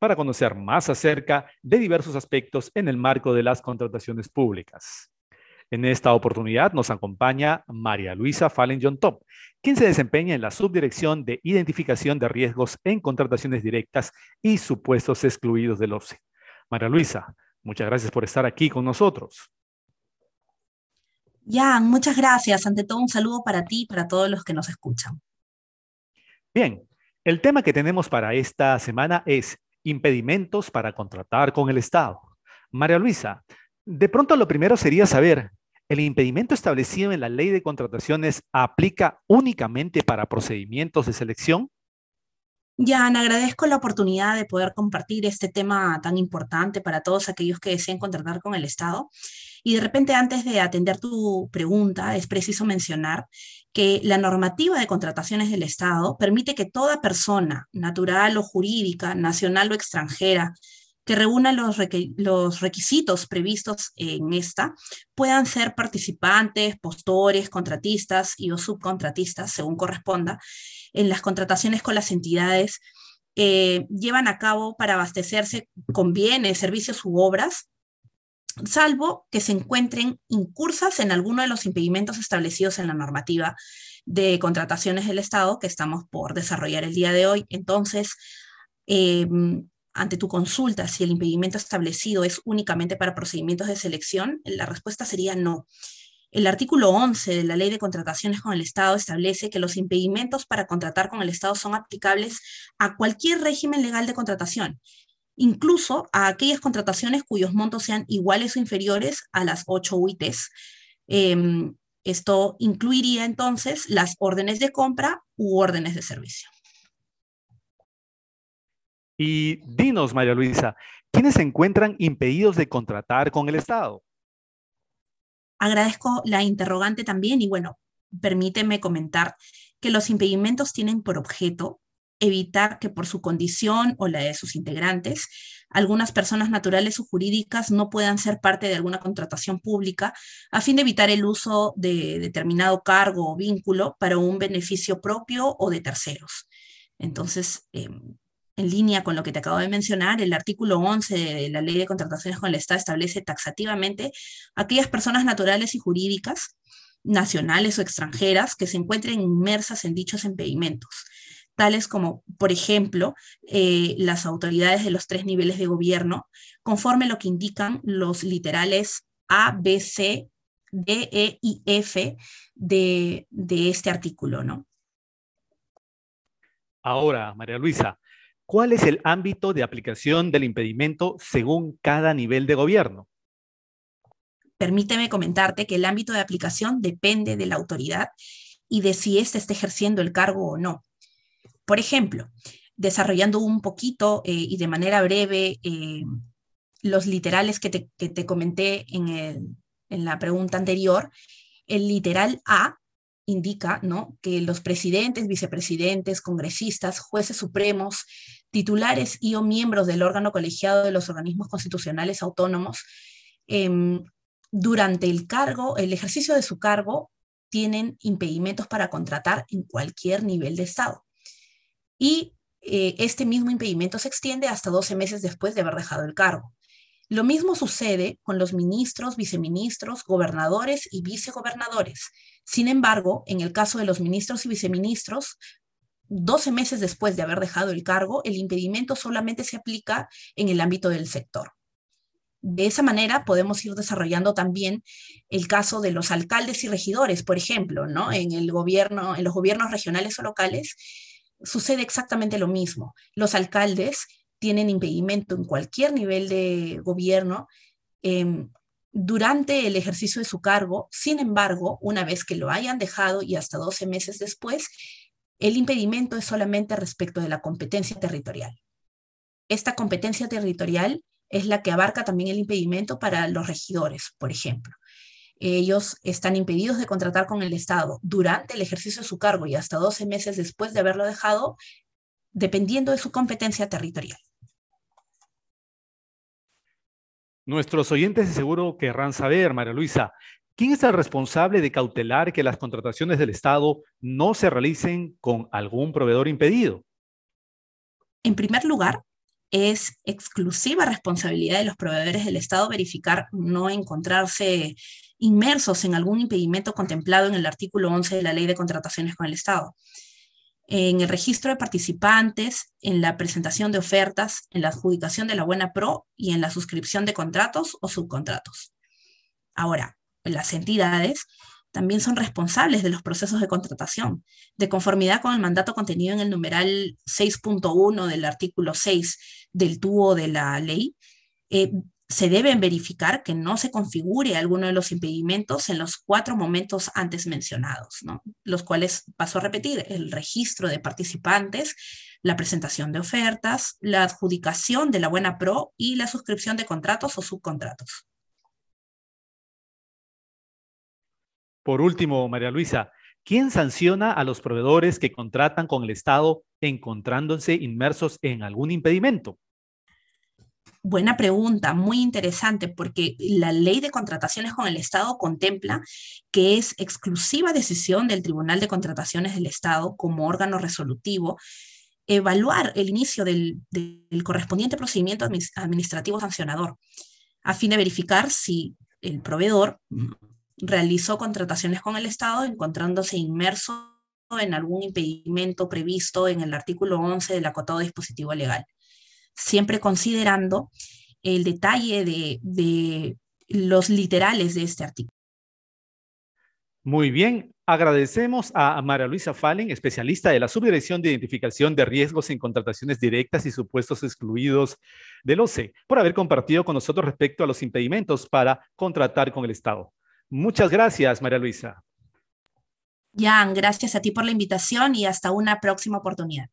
para conocer más acerca de diversos aspectos en el marco de las contrataciones públicas. En esta oportunidad nos acompaña María Luisa Fallen John Top, quien se desempeña en la Subdirección de Identificación de Riesgos en Contrataciones Directas y Supuestos Excluidos del OCE. María Luisa, muchas gracias por estar aquí con nosotros. Jan, muchas gracias. Ante todo, un saludo para ti y para todos los que nos escuchan. Bien, el tema que tenemos para esta semana es impedimentos para contratar con el Estado. María Luisa, de pronto lo primero sería saber, ¿El impedimento establecido en la ley de contrataciones aplica únicamente para procedimientos de selección? Jan, agradezco la oportunidad de poder compartir este tema tan importante para todos aquellos que deseen contratar con el Estado. Y de repente, antes de atender tu pregunta, es preciso mencionar que la normativa de contrataciones del Estado permite que toda persona, natural o jurídica, nacional o extranjera, que reúna los, requisitos previstos en esta puedan ser participantes, postores, contratistas y o subcontratistas, según corresponda, en las contrataciones con las entidades que llevan a cabo para abastecerse con bienes, servicios u obras, salvo que se encuentren incursas en alguno de los impedimentos establecidos en la normativa de contrataciones del Estado que estamos por desarrollar el día de hoy. Entonces, eh, ante tu consulta si el impedimento establecido es únicamente para procedimientos de selección, la respuesta sería no. El artículo 11 de la Ley de Contrataciones con el Estado establece que los impedimentos para contratar con el Estado son aplicables a cualquier régimen legal de contratación, incluso a aquellas contrataciones cuyos montos sean iguales o inferiores a las 8 UITs. Em, esto incluiría entonces las órdenes de compra u órdenes de servicio. Y dinos, María Luisa, ¿quiénes se encuentran impedidos de contratar con el Estado? Agradezco la interrogante también y bueno, permíteme comentar que los impedimentos tienen por objeto evitar que por su condición o la de sus integrantes, algunas personas naturales o jurídicas no puedan ser parte de alguna contratación pública a fin de evitar el uso de determinado cargo o vínculo para un beneficio propio o de terceros. Entonces, em, en línea con lo que te acabo de mencionar, el artículo 11 de la Ley de Contrataciones con el Estado establece taxativamente aquellas personas naturales y jurídicas, nacionales o extranjeras, que se encuentren inmersas en dichos impedimentos, tales como, por ejemplo, eh, las autoridades de los tres niveles de gobierno, conforme lo que indican los literales A, B, C, D, E y F de, de este artículo, ¿no? Ahora, María Luisa, ¿Cuál es el ámbito de aplicación del impedimento según cada nivel de gobierno? Permíteme comentarte que el ámbito de aplicación depende de la autoridad y de si éste está ejerciendo el cargo o no. Por ejemplo, desarrollando un poquito eh, y de manera breve eh, los literales que te, comenté en, la pregunta anterior, el literal A indica que los presidentes, vicepresidentes, congresistas, jueces supremos, titulares y o miembros del órgano colegiado de los organismos constitucionales autónomos, em, durante el cargo, el ejercicio de su cargo, tienen impedimentos para contratar en cualquier nivel de Estado. Y eh, este mismo impedimento se extiende hasta 12 meses después de haber dejado el cargo. Lo mismo sucede con los ministros, viceministros, gobernadores y vicegobernadores. Sin embargo, en el caso de los ministros y viceministros, 12 meses después de haber dejado el cargo, el impedimento solamente se aplica en el ámbito del sector. De esa manera podemos ir desarrollando también el caso de los alcaldes y regidores, por ejemplo, ¿no? En el gobierno, en los gobiernos regionales o locales sucede exactamente lo mismo. Los alcaldes tienen impedimento en cualquier nivel de gobierno em, durante el ejercicio de su cargo. Sin embargo, una vez que lo hayan dejado y hasta 12 meses después, el impedimento es solamente respecto de la competencia territorial. Esta competencia territorial es la que abarca también el impedimento para los regidores, por ejemplo. Ellos están impedidos de contratar con el Estado durante el ejercicio de su cargo y hasta 12 meses después de haberlo dejado, dependiendo de su competencia territorial. Nuestros oyentes seguro querrán saber, María Luisa, ¿quién es el responsable de cautelar que las contrataciones del Estado no se realicen con algún proveedor impedido? En primer lugar, es exclusiva responsabilidad de los proveedores del Estado verificar no encontrarse inmersos en algún impedimento contemplado en el artículo 11 de la Ley de Contrataciones con el Estado. En el registro de participantes, en la presentación de ofertas, en la adjudicación de la buena pro y en la suscripción de contratos o subcontratos. Ahora, las entidades también son responsables de los procesos de contratación, de conformidad con el mandato contenido en el numeral 6.1 del artículo 6 del tubo de la ley. Eh, se deben verificar que no se configure alguno de los impedimentos en los cuatro momentos antes mencionados, ¿no? los cuales, paso a repetir, el registro de participantes, la presentación de ofertas, la adjudicación de la buena pro y la suscripción de contratos o subcontratos. Por último, María Luisa, ¿quién sanciona a los proveedores que contratan con el Estado encontrándose inmersos en algún impedimento? Buena pregunta, muy interesante, porque la ley de contrataciones con el Estado contempla que es exclusiva decisión del Tribunal de Contrataciones del Estado como órgano resolutivo evaluar el inicio del, correspondiente procedimiento administrativo sancionador a fin de verificar si el proveedor realizó contrataciones con el Estado encontrándose inmerso en algún impedimento previsto en el artículo 11 del acotado dispositivo legal, siempre considerando el detalle de, los literales de este artículo. Muy bien, agradecemos a María Luisa Fallen, especialista de la Subdirección de Identificación de Riesgos en Contrataciones Directas y Supuestos Excluidos del OCE, por haber compartido con nosotros respecto a los impedimentos para contratar con el Estado. Muchas gracias, María Luisa. Jan, gracias a ti por la invitación y hasta una próxima oportunidad.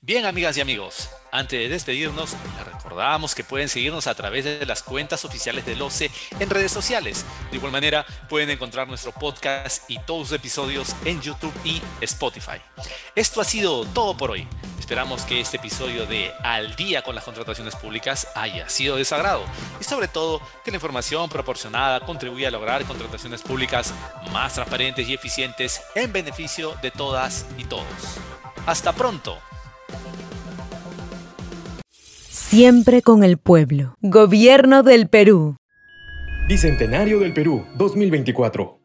Bien, amigas y amigos, antes de despedirnos, recordamos que pueden seguirnos a través de las cuentas oficiales del OCE en redes sociales. De igual manera, pueden encontrar nuestro podcast y todos los episodios en YouTube y Spotify. Esto ha sido todo por hoy. Esperamos que este episodio de Al día con las contrataciones públicas haya sido de sagrado y sobre todo que la información proporcionada contribuya a lograr contrataciones públicas más transparentes y eficientes en beneficio de todas y todos. Hasta pronto. Siempre con el pueblo. Gobierno del Perú. Bicentenario del Perú 2024.